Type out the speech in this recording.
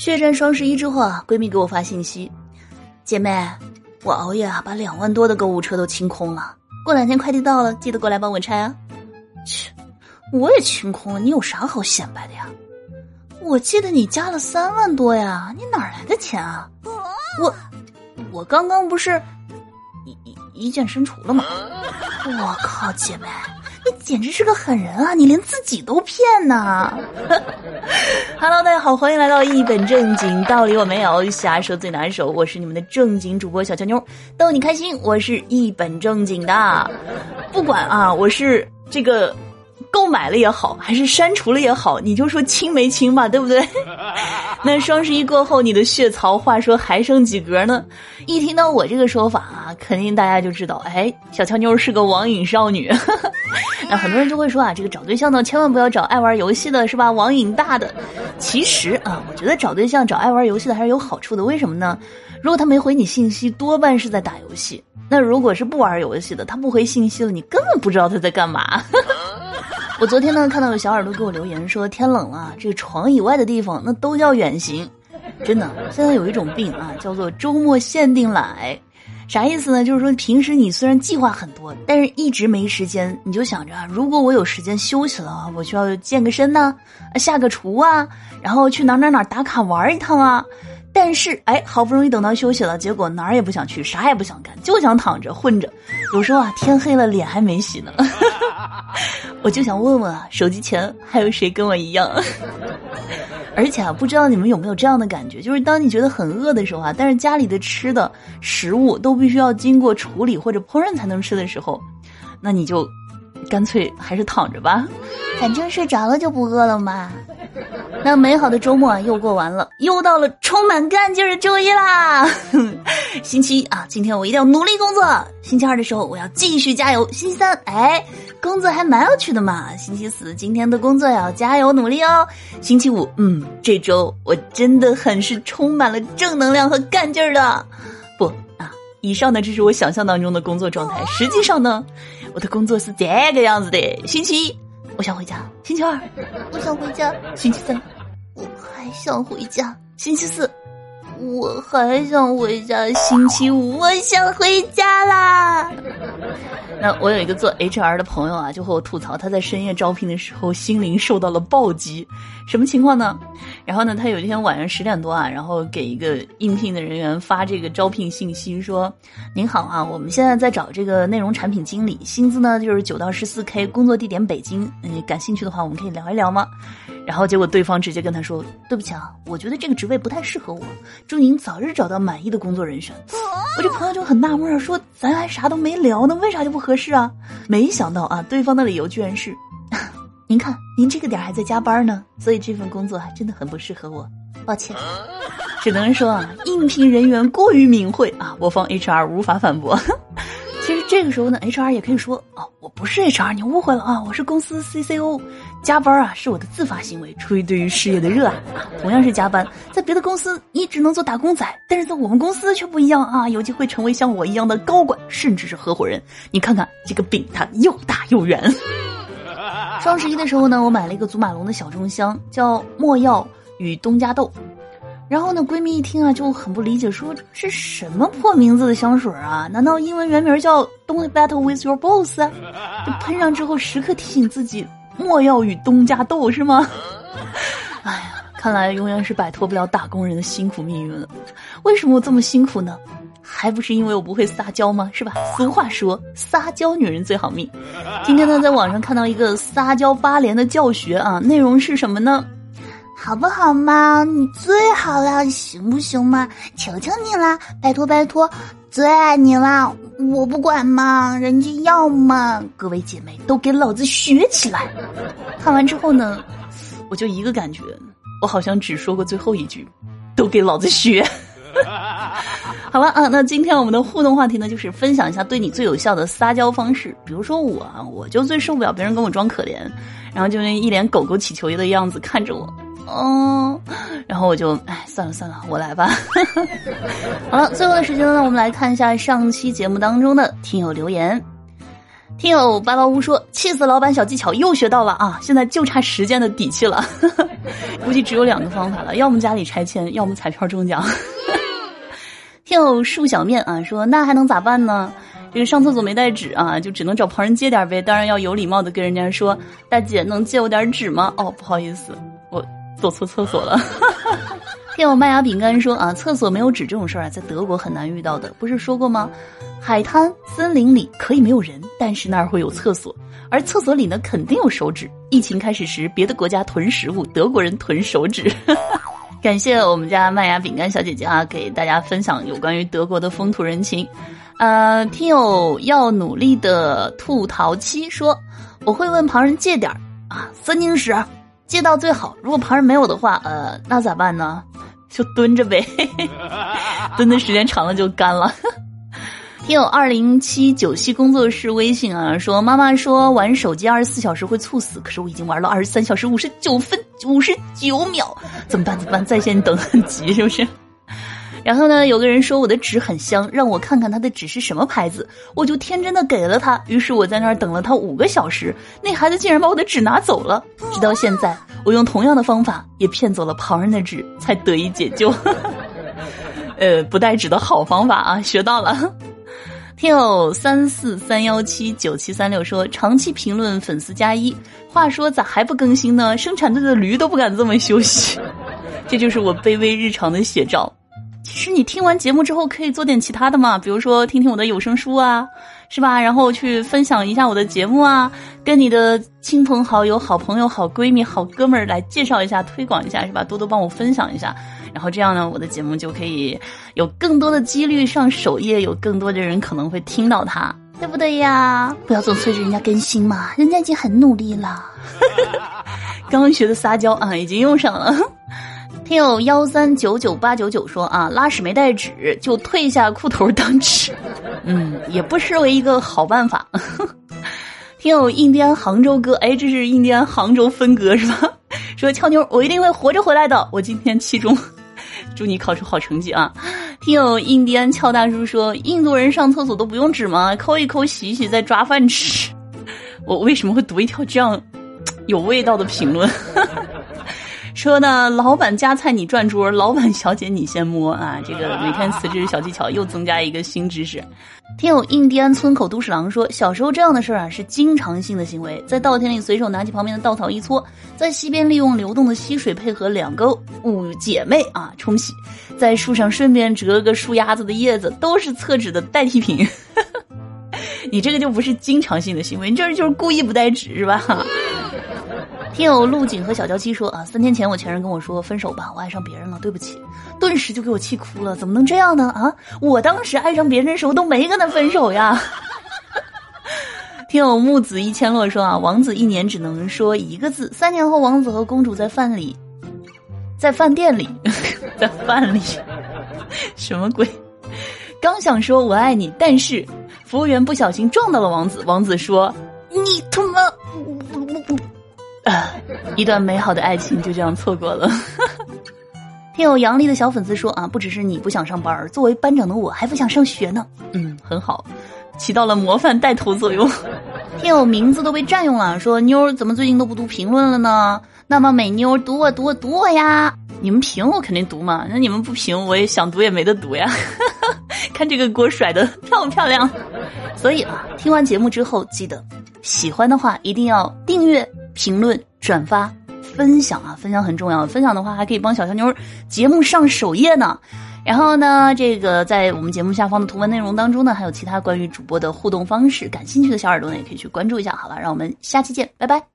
血战双十一之后啊，闺蜜给我发信息：“姐妹，我熬夜啊，把两万多的购物车都清空了。过两天快递到了，记得过来帮我拆啊。”切，我也清空了，你有啥好显摆的呀？我记得你加了三万多呀，你哪来的钱啊？我，我刚刚不是一一一键删除了吗？我靠，姐妹，简直是个狠人啊！你连自己都骗呢。Hello，大家好，欢迎来到一本正经，道理我没有，瞎说最拿手。我是你们的正经主播小乔妞，逗你开心。我是一本正经的，不管啊，我是这个。购买了也好，还是删除了也好，你就说清没清吧，对不对？那双十一过后，你的血槽话说还剩几格呢？一听到我这个说法啊，肯定大家就知道，哎，小乔妞是个网瘾少女。那很多人就会说啊，这个找对象呢，千万不要找爱玩游戏的，是吧？网瘾大的。其实啊，我觉得找对象找爱玩游戏的还是有好处的。为什么呢？如果他没回你信息，多半是在打游戏。那如果是不玩游戏的，他不回信息了，你根本不知道他在干嘛。我昨天呢看到有小耳朵给我留言说天冷了，这个床以外的地方那都叫远行。真的，现在有一种病啊，叫做周末限定懒。啥意思呢？就是说平时你虽然计划很多，但是一直没时间，你就想着啊如果我有时间休息了，我需要健个身呐，下个厨啊，然后去哪哪哪打卡玩一趟啊。但是，哎，好不容易等到休息了，结果哪儿也不想去，啥也不想干，就想躺着混着。有时候啊，天黑了，脸还没洗呢。我就想问问啊，手机前还有谁跟我一样？而且啊，不知道你们有没有这样的感觉，就是当你觉得很饿的时候啊，但是家里的吃的食物都必须要经过处理或者烹饪才能吃的时候，那你就干脆还是躺着吧，反正睡着了就不饿了嘛。那美好的周末啊又过完了，又到了充满干劲儿的周一啦！星期一啊，今天我一定要努力工作。星期二的时候我要继续加油。星期三，哎，工作还蛮有趣的嘛。星期四，今天的工作要加油努力哦。星期五，嗯，这周我真的很是充满了正能量和干劲儿的。不啊，以上呢，这是我想象当中的工作状态。实际上呢，我的工作是这个样子的。星期一。我想回家。星期二，我想回家。星期三，我还想回家。星期四，我还想回家。星期五，我想回家啦。那我有一个做 HR 的朋友啊，就和我吐槽，他在深夜招聘的时候心灵受到了暴击，什么情况呢？然后呢，他有一天晚上十点多啊，然后给一个应聘的人员发这个招聘信息，说：“您好啊，我们现在在找这个内容产品经理，薪资呢就是九到十四 K，工作地点北京，你感兴趣的话，我们可以聊一聊吗？”然后结果对方直接跟他说：“对不起啊，我觉得这个职位不太适合我，祝您早日找到满意的工作人选。”我这朋友就很纳闷说：“咱还啥都没聊呢，为啥就不合？”合适啊，没想到啊，对方的理由居然是，您看您这个点还在加班呢，所以这份工作还真的很不适合我，抱歉，只能说啊，应聘人员过于敏慧啊，我方 HR 无法反驳。这个时候呢，HR 也可以说哦，我不是 HR，你误会了啊，我是公司 CCO，加班啊是我的自发行为，出于对于事业的热爱啊。同样是加班，在别的公司你只能做打工仔，但是在我们公司却不一样啊，有机会成为像我一样的高管，甚至是合伙人。你看看这个饼，它又大又圆。双十一的时候呢，我买了一个祖马龙的小中香，叫墨药与东家豆。然后呢，闺蜜一听啊，就很不理解，说这什么破名字的香水啊？难道英文原名叫 Don't Battle with Your Boss？就喷上之后时刻提醒自己莫要与东家斗是吗？哎呀，看来永远是摆脱不了打工人的辛苦命运了。为什么我这么辛苦呢？还不是因为我不会撒娇吗？是吧？俗话说，撒娇女人最好命。今天呢，在网上看到一个撒娇八连的教学啊，内容是什么呢？好不好嘛？你最好了，行不行嘛？求求你啦，拜托拜托，最爱你啦！我不管嘛，人家要嘛。各位姐妹都给老子学起来！看完之后呢，我就一个感觉，我好像只说过最后一句，都给老子学。好了啊，那今天我们的互动话题呢，就是分享一下对你最有效的撒娇方式。比如说我，啊我就最受不了别人跟我装可怜，然后就那一脸狗狗乞求的样子看着我。哦，然后我就哎，算了算了，我来吧。好了，最后的时间呢，我们来看一下上期节目当中的听友留言。听友八八屋说：“气死老板，小技巧又学到了啊！现在就差时间的底气了，估计只有两个方法了，要么家里拆迁，要么彩票中奖。”听友树小面啊说：“那还能咋办呢？这个上厕所没带纸啊，就只能找旁人借点呗。当然要有礼貌的跟人家说：‘大姐，能借我点纸吗？’哦，不好意思，走错厕所了。”听友麦芽饼干说：“啊，厕所没有纸这种事儿啊，在德国很难遇到的，不是说过吗？”海滩、森林里可以没有人，但是那儿会有厕所，而厕所里呢肯定有手纸。疫情开始时，别的国家囤食物，德国人囤手纸。感谢我们家麦芽饼干小姐姐啊，给大家分享有关于德国的风土人情。呃，听友要努力的吐陶七说，我会问旁人借点儿啊，三斤屎借到最好。如果旁人没有的话，呃，那咋办呢？就蹲着呗，蹲的时间长了就干了。听友二零七九七工作室微信啊，说妈妈说玩手机二十四小时会猝死，可是我已经玩了二十三小时五十九分五十九秒，怎么办？怎么办？在线等很急是不是？然后呢，有个人说我的纸很香，让我看看他的纸是什么牌子，我就天真的给了他。于是我在那儿等了他五个小时，那孩子竟然把我的纸拿走了。直到现在，我用同样的方法也骗走了旁人的纸，才得以解救。呃，不带纸的好方法啊，学到了。听友三四三幺七九七三六说：“长期评论粉丝加一，话说咋还不更新呢？生产队的驴都不敢这么休息，这就是我卑微日常的写照。其实你听完节目之后，可以做点其他的嘛，比如说听听我的有声书啊，是吧？然后去分享一下我的节目啊，跟你的亲朋好友、好朋友、好闺蜜、好哥们儿来介绍一下、推广一下，是吧？多多帮我分享一下。”然后这样呢，我的节目就可以有更多的几率上首页，有更多的人可能会听到它，对不对呀？不要总催着人家更新嘛，人家已经很努力了。刚学的撒娇啊，已经用上了。听友幺三九九八九九说啊，拉屎没带纸就退下裤头当纸，嗯，也不失为一个好办法。听友印第安杭州哥，哎，这是印第安杭州分割是吧？说俏妞，我一定会活着回来的。我今天期中。祝你考出好成绩啊！听友印第安俏大叔说，印度人上厕所都不用纸吗？抠一抠，洗一洗，再抓饭吃。我为什么会读一条这样有味道的评论？说呢，老板夹菜你转桌，老板小姐你先摸啊！这个每天辞职小技巧又增加一个新知识。听友印第安村口都市狼说，小时候这样的事儿啊是经常性的行为，在稻田里随手拿起旁边的稻草一搓，在溪边利用流动的溪水配合两个五姐妹啊冲洗，在树上顺便折个树丫子的叶子，都是厕纸的代替品。你这个就不是经常性的行为，你这就是故意不带纸是吧？听友陆景和小娇妻说啊，三天前我前任跟我说分手吧，我爱上别人了，对不起，顿时就给我气哭了，怎么能这样呢？啊，我当时爱上别人的时候都没跟他分手呀。听友木子一千落说啊，王子一年只能说一个字，三年后王子和公主在饭里，在饭店里，在饭里，什么鬼？刚想说我爱你，但是服务员不小心撞到了王子，王子说你他。一段美好的爱情就这样错过了。听友杨丽的小粉丝说啊，不只是你不想上班，作为班长的我还不想上学呢。嗯，很好，起到了模范带头作用。听友名字都被占用了，说妞儿怎么最近都不读评论了呢？那么美妞读我读我读我呀！你们评我肯定读嘛，那你们不评我也想读也没得读呀。看这个锅甩的漂不漂亮？所以啊，听完节目之后记得喜欢的话一定要订阅。评论、转发、分享啊，分享很重要。分享的话，还可以帮小香妞节目上首页呢。然后呢，这个在我们节目下方的图文内容当中呢，还有其他关于主播的互动方式。感兴趣的小耳朵呢，也可以去关注一下。好吧，让我们下期见，拜拜。